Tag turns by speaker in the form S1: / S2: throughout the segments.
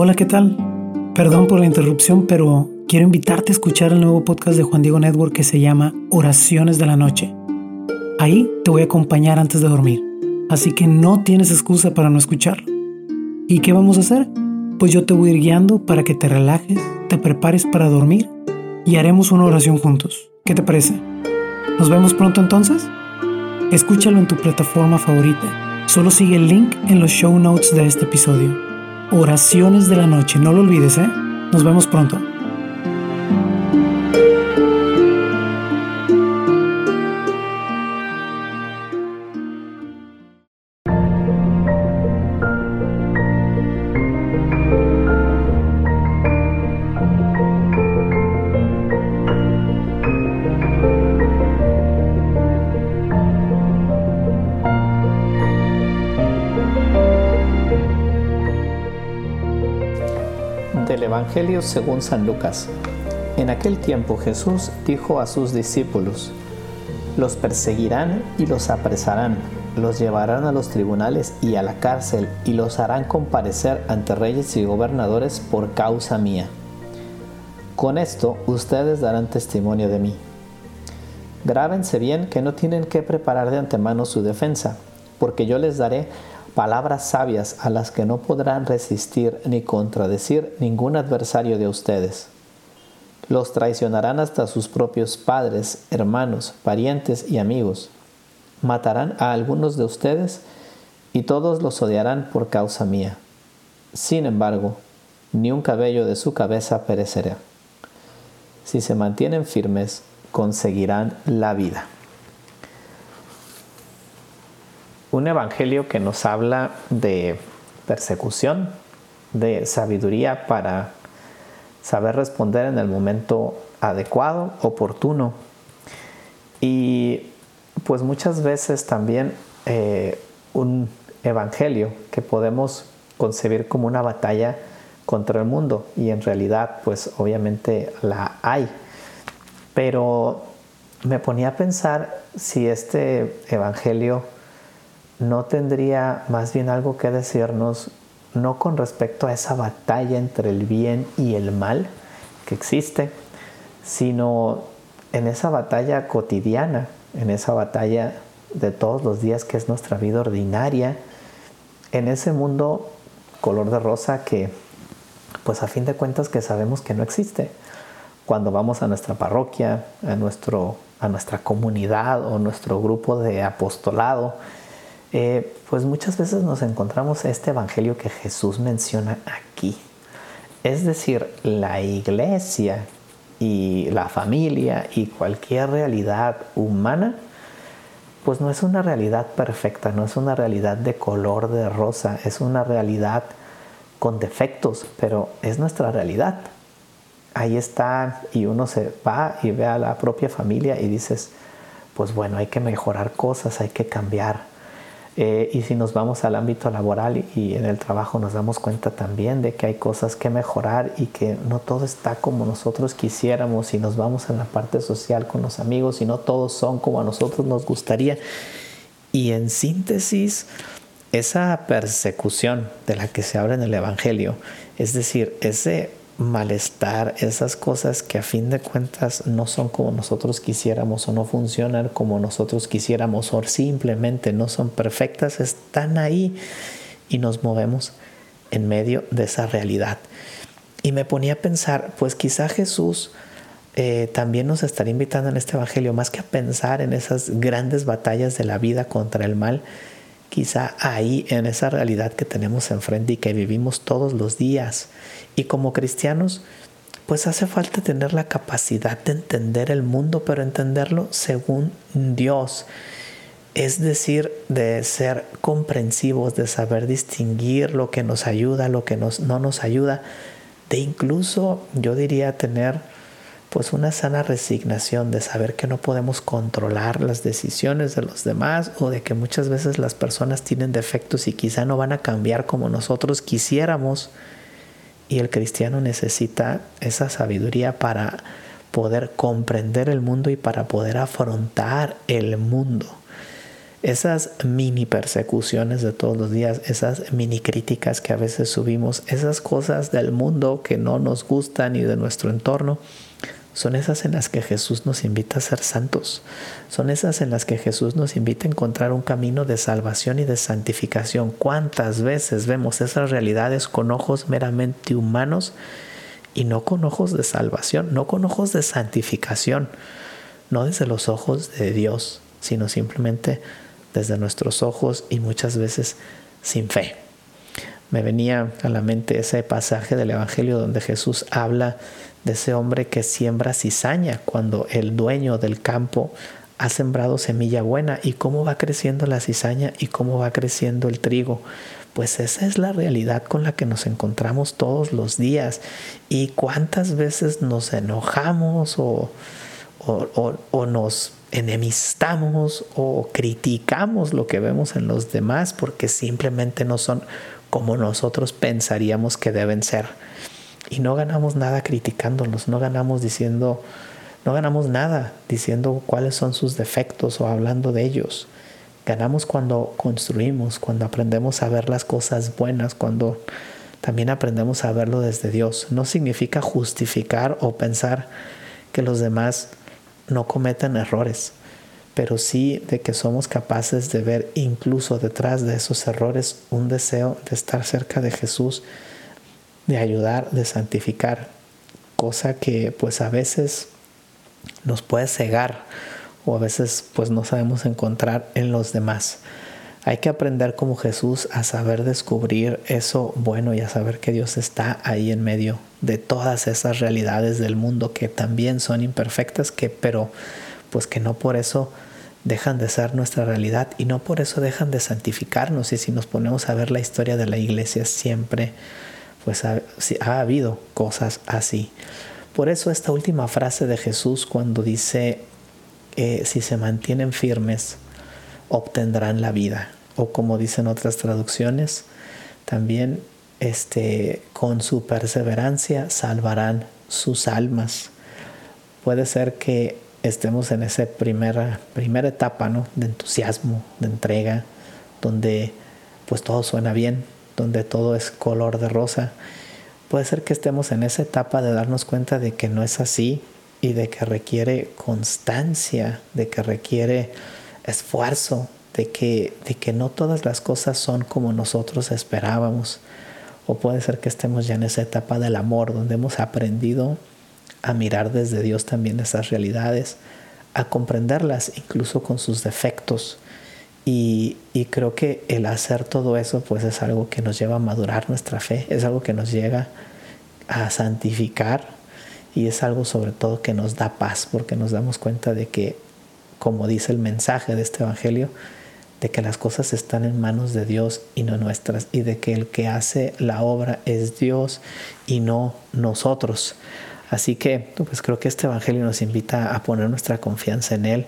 S1: Hola, ¿qué tal? Perdón por la interrupción, pero quiero invitarte a escuchar el nuevo podcast de Juan Diego Network que se llama Oraciones de la Noche. Ahí te voy a acompañar antes de dormir, así que no tienes excusa para no escucharlo. ¿Y qué vamos a hacer? Pues yo te voy a ir guiando para que te relajes, te prepares para dormir y haremos una oración juntos. ¿Qué te parece? ¿Nos vemos pronto entonces? Escúchalo en tu plataforma favorita. Solo sigue el link en los show notes de este episodio. Oraciones de la noche. No lo olvides, ¿eh? Nos vemos pronto.
S2: Evangelio según San Lucas. En aquel tiempo Jesús dijo a sus discípulos, los perseguirán y los apresarán, los llevarán a los tribunales y a la cárcel y los harán comparecer ante reyes y gobernadores por causa mía. Con esto ustedes darán testimonio de mí. Grábense bien que no tienen que preparar de antemano su defensa, porque yo les daré palabras sabias a las que no podrán resistir ni contradecir ningún adversario de ustedes. Los traicionarán hasta sus propios padres, hermanos, parientes y amigos. Matarán a algunos de ustedes y todos los odiarán por causa mía. Sin embargo, ni un cabello de su cabeza perecerá. Si se mantienen firmes, conseguirán la vida. Un evangelio que nos habla de persecución, de sabiduría para saber responder en el momento adecuado, oportuno. Y pues muchas veces también eh, un evangelio que podemos concebir como una batalla contra el mundo y en realidad pues obviamente la hay. Pero me ponía a pensar si este evangelio no tendría más bien algo que decirnos, no con respecto a esa batalla entre el bien y el mal que existe, sino en esa batalla cotidiana, en esa batalla de todos los días que es nuestra vida ordinaria, en ese mundo color de rosa que, pues a fin de cuentas que sabemos que no existe. Cuando vamos a nuestra parroquia, a, nuestro, a nuestra comunidad o nuestro grupo de apostolado, eh, pues muchas veces nos encontramos este evangelio que Jesús menciona aquí. Es decir, la iglesia y la familia y cualquier realidad humana, pues no es una realidad perfecta, no es una realidad de color de rosa, es una realidad con defectos, pero es nuestra realidad. Ahí está y uno se va y ve a la propia familia y dices, pues bueno, hay que mejorar cosas, hay que cambiar eh, y si nos vamos al ámbito laboral y en el trabajo nos damos cuenta también de que hay cosas que mejorar y que no todo está como nosotros quisiéramos y nos vamos en la parte social con los amigos y no todos son como a nosotros nos gustaría. Y en síntesis, esa persecución de la que se habla en el Evangelio, es decir, ese malestar, esas cosas que a fin de cuentas no son como nosotros quisiéramos o no funcionan como nosotros quisiéramos o simplemente no son perfectas, están ahí y nos movemos en medio de esa realidad. Y me ponía a pensar, pues quizá Jesús eh, también nos estaría invitando en este Evangelio, más que a pensar en esas grandes batallas de la vida contra el mal, quizá ahí en esa realidad que tenemos enfrente y que vivimos todos los días. Y como cristianos, pues hace falta tener la capacidad de entender el mundo, pero entenderlo según Dios. Es decir, de ser comprensivos, de saber distinguir lo que nos ayuda, lo que no nos ayuda, de incluso, yo diría, tener pues una sana resignación de saber que no podemos controlar las decisiones de los demás o de que muchas veces las personas tienen defectos y quizá no van a cambiar como nosotros quisiéramos. Y el cristiano necesita esa sabiduría para poder comprender el mundo y para poder afrontar el mundo. esas mini persecuciones de todos los días, esas mini críticas que a veces subimos, esas cosas del mundo que no nos gustan y de nuestro entorno, son esas en las que Jesús nos invita a ser santos. Son esas en las que Jesús nos invita a encontrar un camino de salvación y de santificación. ¿Cuántas veces vemos esas realidades con ojos meramente humanos y no con ojos de salvación, no con ojos de santificación, no desde los ojos de Dios, sino simplemente desde nuestros ojos y muchas veces sin fe. Me venía a la mente ese pasaje del Evangelio donde Jesús habla de ese hombre que siembra cizaña cuando el dueño del campo ha sembrado semilla buena y cómo va creciendo la cizaña y cómo va creciendo el trigo. Pues esa es la realidad con la que nos encontramos todos los días. Y cuántas veces nos enojamos o, o, nos enemistamos o criticamos lo que vemos en los demás porque simplemente no son como nosotros pensaríamos que deben ser. Y no ganamos nada criticándolos, no ganamos diciendo, no ganamos nada diciendo cuáles son sus defectos o hablando de ellos. Ganamos cuando construimos, cuando aprendemos a ver las cosas buenas, cuando también aprendemos a verlo desde Dios. No significa justificar o pensar que los demás no cometen errores, pero sí de que somos capaces de ver incluso detrás de esos errores un deseo de estar cerca de Jesús de ayudar, de santificar, cosa que pues a veces nos puede cegar o a veces pues no sabemos encontrar en los demás. Hay que aprender como Jesús a saber descubrir eso bueno y a saber que Dios está ahí en medio de todas esas realidades del mundo que también son imperfectas, que pero pues que no por eso dejan de ser nuestra realidad y no por eso dejan de santificarnos. Y si nos ponemos a ver la historia de la iglesia siempre pues ha, habido cosas así. Por eso esta última frase de Jesús cuando dice, eh, si se mantienen firmes, obtendrán la vida. O como dicen otras traducciones, también este, con su perseverancia salvarán sus almas. Puede ser que estemos en esa primera, primera etapa ¿no? de entusiasmo, de entrega, donde pues todo suena bien, donde todo es color de rosa. Puede ser que estemos en esa etapa de darnos cuenta de que no es así y de que requiere constancia, de que requiere esfuerzo, de que, de que no todas las cosas son como nosotros esperábamos. O puede ser que estemos ya en esa etapa del amor, donde hemos aprendido a mirar desde Dios también esas realidades, a comprenderlas incluso con sus defectos y, creo que el hacer todo eso pues es algo que nos lleva a madurar nuestra fe, es algo que nos llega a santificar y es algo sobre todo que nos da paz porque nos damos cuenta de que, como dice el mensaje de este Evangelio, de que las cosas están en manos de Dios y no nuestras, y de que el que hace la obra es Dios y no nosotros. Así que pues creo que este Evangelio nos invita a poner nuestra confianza en Él,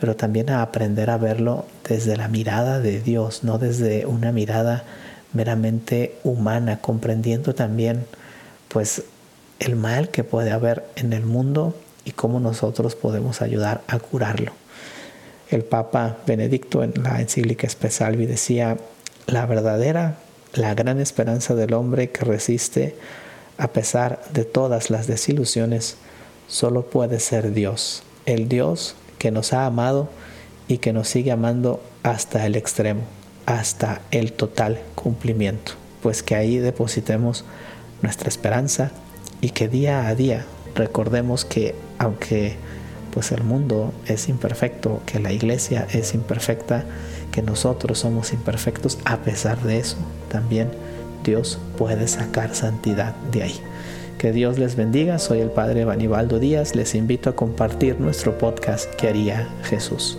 S2: pero también a aprender a verlo desde la mirada de Dios, no desde una mirada meramente humana, comprendiendo también pues el mal que puede haber en el mundo y cómo nosotros podemos ayudar a curarlo. El Papa Benedicto en la encíclica Espesalvi decía, la verdadera, la gran esperanza del hombre que resiste a pesar de todas las desilusiones, solo puede ser Dios, el Dios que nos ha amado y que nos sigue amando hasta el extremo, hasta el total cumplimiento. Pues que ahí depositemos nuestra esperanza y que día a día recordemos que aunque pues el mundo es imperfecto, que la iglesia es imperfecta, que nosotros somos imperfectos, a pesar de eso también Dios puede sacar santidad de ahí. Que Dios les bendiga. Soy el Padre Banibaldo Díaz. Les invito a compartir nuestro podcast que haría Jesús?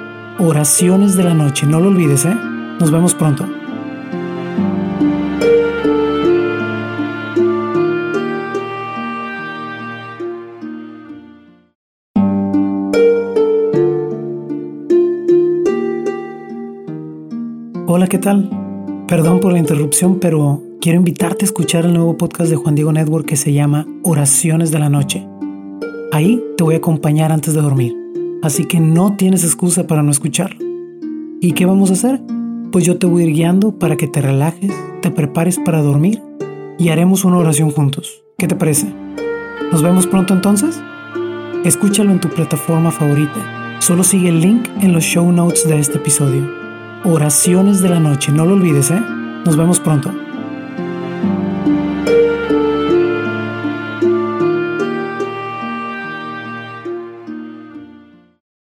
S1: Oraciones de la noche, no lo olvides, ¿eh? Nos vemos pronto. Hola, ¿qué tal? Perdón por la interrupción, pero quiero invitarte a escuchar el nuevo podcast de Juan Diego Network que se llama Oraciones de la Noche. Ahí te voy a acompañar antes de dormir, así que no tienes excusa para no escucharlo. ¿Y qué vamos a hacer? Pues yo te voy a ir guiando para que te relajes, te prepares para dormir y haremos una oración juntos. ¿Qué te parece? ¿Nos vemos pronto entonces? Escúchalo en tu plataforma favorita. Solo sigue el link en los show notes de este episodio. Oraciones de la noche, no lo olvides, ¿eh? Nos vemos pronto.